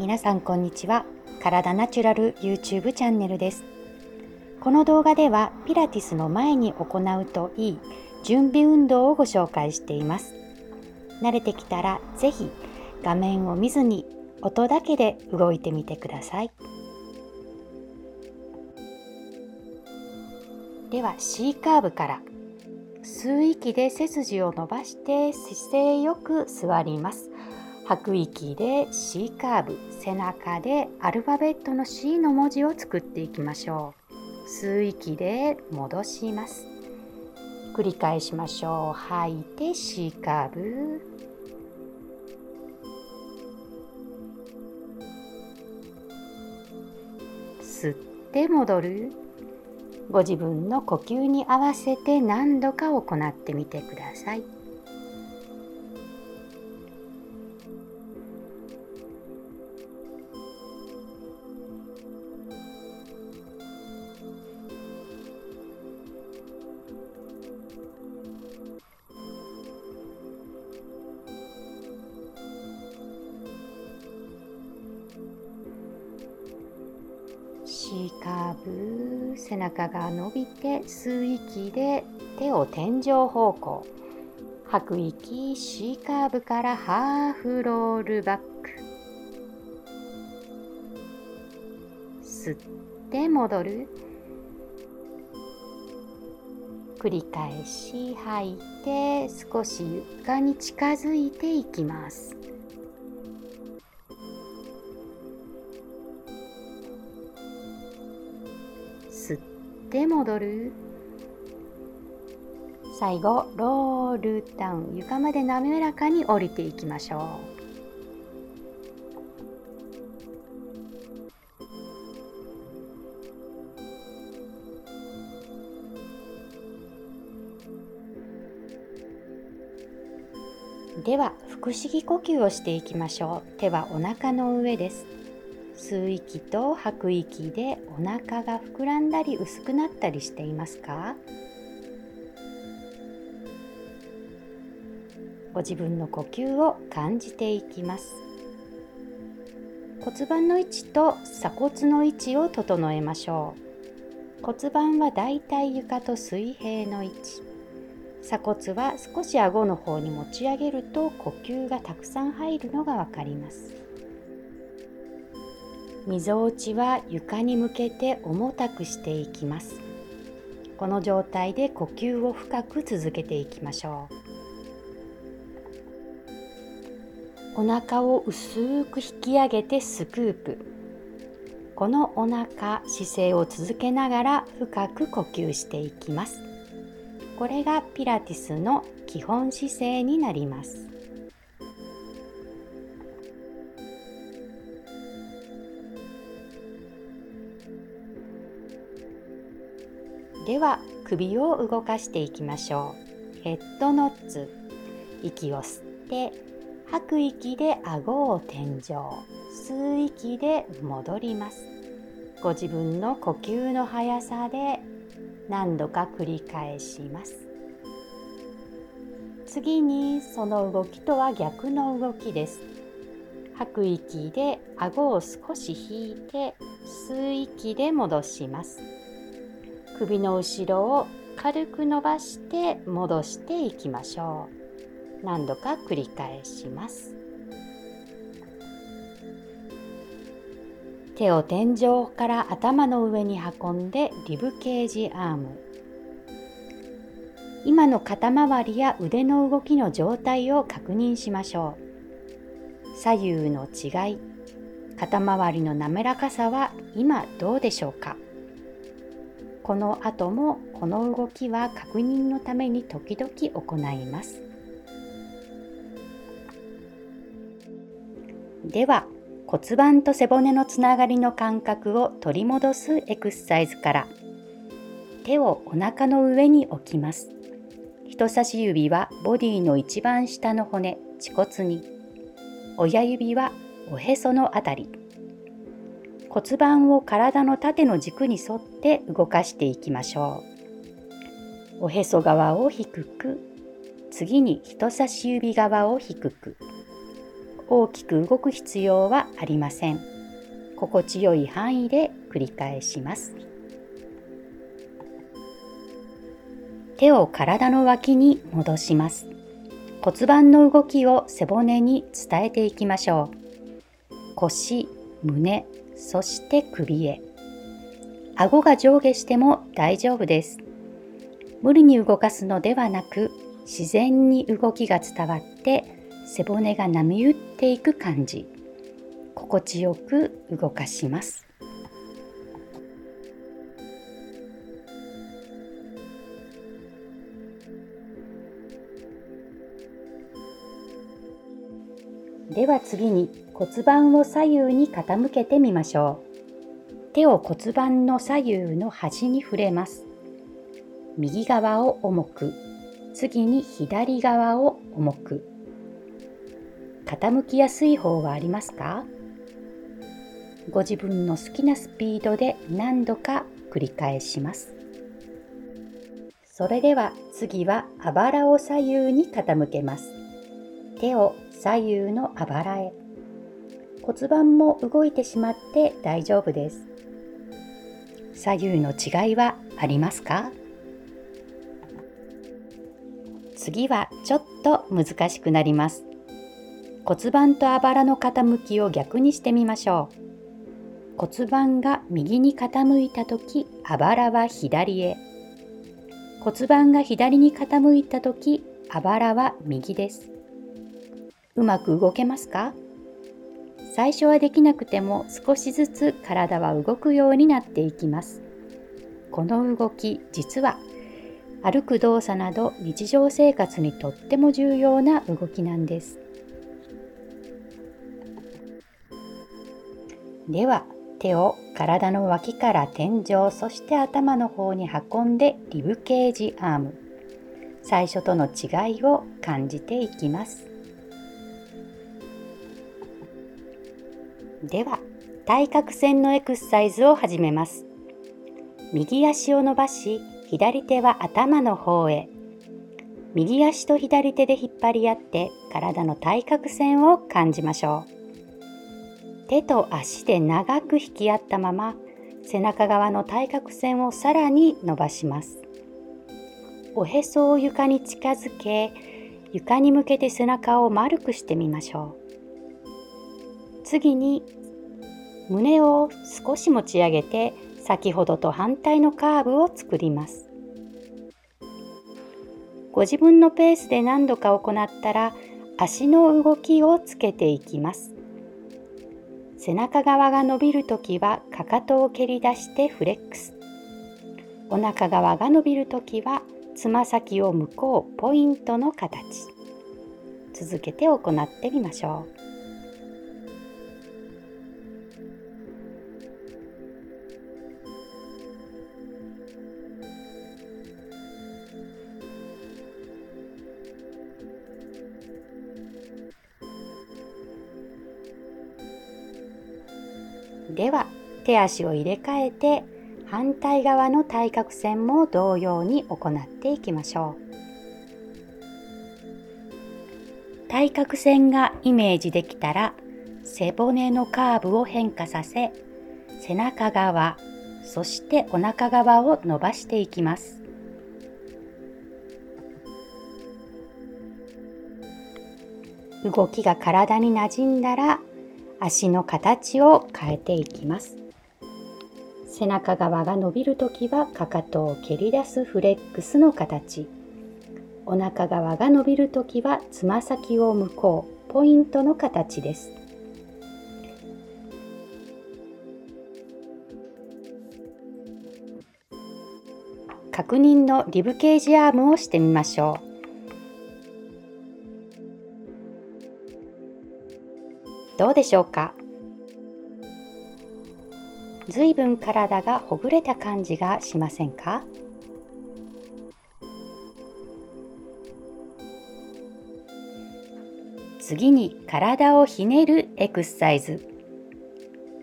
皆さんこんにちは。体ナチュラル YouTube チャンネルです。この動画ではピラティスの前に行うといい準備運動をご紹介しています。慣れてきたらぜひ画面を見ずに音だけで動いてみてください。では C カーブから吸う息で背筋を伸ばして姿勢よく座ります。吐く息で C カーブ背中でアルファベットの C の文字を作っていきましょう。吸う息で戻します。繰り返しましょう。吐いて C カーブ。吸って戻る。ご自分の呼吸に合わせて何度か行ってみてください。カーブ背中が伸びて吸う息で手を天井方向。吐く息 C カーブからハーフロールバック。吸って戻る。繰り返し吐いて少し床に近づいていきます。って戻る。最後ロールダウン床まで滑らかに降りていきましょう。では腹式呼吸をしていきましょう。手はお腹の上です。吸う息と吐く息でお腹が膨らんだり薄くなったりしていますか？ご自分の呼吸を感じていきます。骨盤の位置と鎖骨の位置を整えましょう。骨盤はだいたい床と水平の位置。鎖骨は少し顎の方に持ち上げると呼吸がたくさん入るのがわかります。みぞおちは床に向けて重たくしていきます。この状態で呼吸を深く続けていきましょう。お腹を薄く引き上げてスクープ。このお腹姿勢を続けながら深く呼吸していきます。これがピラティスの基本姿勢になります。では首を動かしていきましょう。ヘッドノッツ。息を吸って吐く息で顎を天井。吸う息で戻ります。ご自分の呼吸の速さで何度か繰り返します。次にその動きとは逆の動きです。吐く息で顎を少し引いて吸う息で戻します。首の後ろを軽く伸ばして戻していきましょう。何度か繰り返します。手を天井から頭の上に運んでリブケージアーム。今の肩周りや腕の動きの状態を確認しましょう。左右の違い肩周りの滑らかさは今どうでしょうか？この後もこの動きは確認のために時々行います。では骨盤と背骨のつながりの感覚を取り戻すエクササイズから手をお腹の上に置きます。人差し指はボディの一番下の骨恥骨に。親指はおへそのあたり。骨盤を体の縦の軸に沿って動かしていきましょう。おへそ側を低く、次に人差し指側を低く、大きく動く必要はありません。心地よい範囲で繰り返します。手を体の脇に戻します。骨盤の動きを背骨に伝えていきましょう。腰、胸、そして首へ。顎が上下しても大丈夫です。無理に動かすのではなく、自然に動きが伝わって背骨が波打っていく感じ。心地よく動かします。では次に骨盤を左右に傾けてみましょう。手を骨盤の左右の端に触れます。右側を重く、次に左側を重く。傾きやすい方はありますか？ご自分の好きなスピードで何度か繰り返します。それでは次はあばらを左右に傾けます。手を左右のあばらへ骨盤も動いてしまって大丈夫です。左右の違いはありますか？次はちょっと難しくなります。骨盤とあばらの傾きを逆にしてみましょう。骨盤が右に傾いた時あばらは左へ。骨盤が左に傾いた時あばらは右です。うまく動けますか？最初はできなくても少しずつ体は動くようになっていきます。この動き実は歩く動作など日常生活にとっても重要な動きなんです。では手を体の脇から天井そして頭の方に運んでリブケージアーム最初との違いを感じていきます。では対角線のエクササイズを始めます。右足を伸ばし左手は頭の方へ。右足と左手で引っ張り合って体の対角線を感じましょう。手と足で長く引き合ったまま背中側の対角線をさらに伸ばします。おへそを床に近づけ床に向けて背中を丸くしてみましょう。次に胸を少し持ち上げて先ほどと反対のカーブを作ります。ご自分のペースで何度か行ったら足の動きをつけていきます。背中側が伸びるときはかかとを蹴り出してフレックス。お腹側が伸びるときはつま先を向こうポイントの形。続けて行ってみましょう。では手足を入れ替えて反対側の対角線も同様に行っていきましょう。対角線がイメージできたら背骨のカーブを変化させ背中側そしてお腹側を伸ばしていきます。動きが体になじんだら足の形を変えていきます。背中側が伸びるときはかかとを蹴り出すフレックスの形。お腹側が伸びるときはつま先を向こうポイントの形です。確認のリブケージアームをしてみましょう。どうでしょうか？ずいぶん体がほぐれた感じがしませんか？次に体をひねるエクササイズ。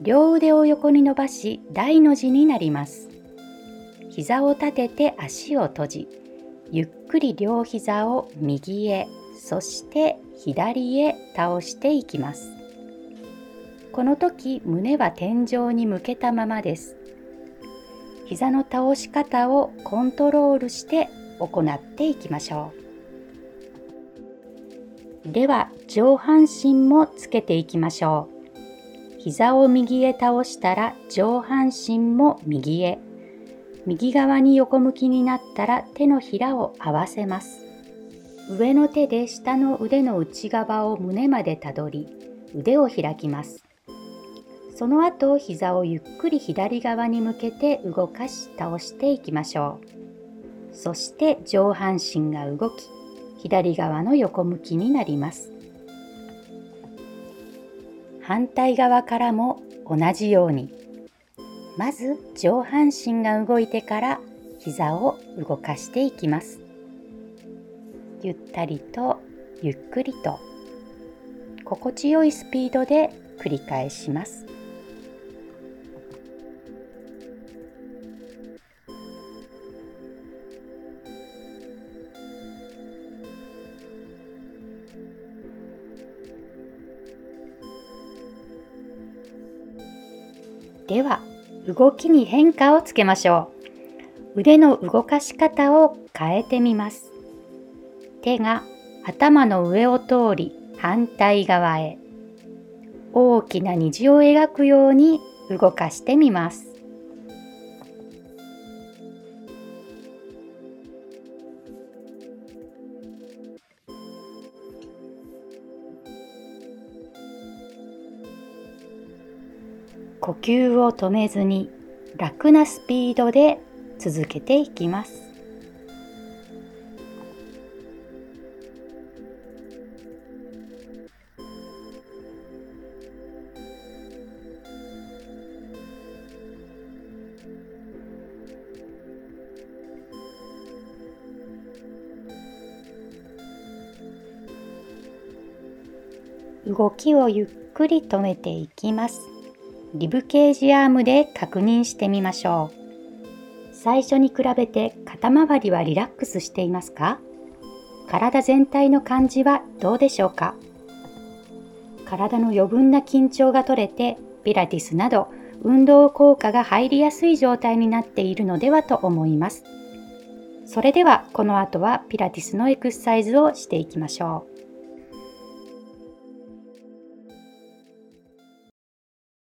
両腕を横に伸ばし大の字になります。膝を立てて足を閉じゆっくり両膝を右へそして左へ倒していきます。この時胸は天井に向けたままです。膝の倒し方をコントロールして行っていきましょう。では上半身もつけていきましょう。膝を右へ倒したら上半身も右へ。右側に横向きになったら手のひらを合わせます。上の手で下の腕の内側を胸までたどり、腕を開きます。その後、膝をゆっくり左側に向けて動かし倒していきましょう。そして上半身が動き、左側の横向きになります。反対側からも同じように、まず上半身が動いてから膝を動かしていきます。ゆったりとゆっくりと心地よいスピードで繰り返します。では動きに変化をつけましょう。腕の動かし方を変えてみます。手が頭の上を通り反対側へ。大きな虹を描くように動かしてみます。呼吸を止めずに楽なスピードで続けていきます。動きをゆっくり止めていきます。リブケージアームで確認してみましょう。最初に比べて肩周りはリラックスしていますか？体全体の感じはどうでしょうか？体の余分な緊張が取れてピラティスなど運動効果が入りやすい状態になっているのではと思います。それではこの後はピラティスのエクササイズをしていきましょう。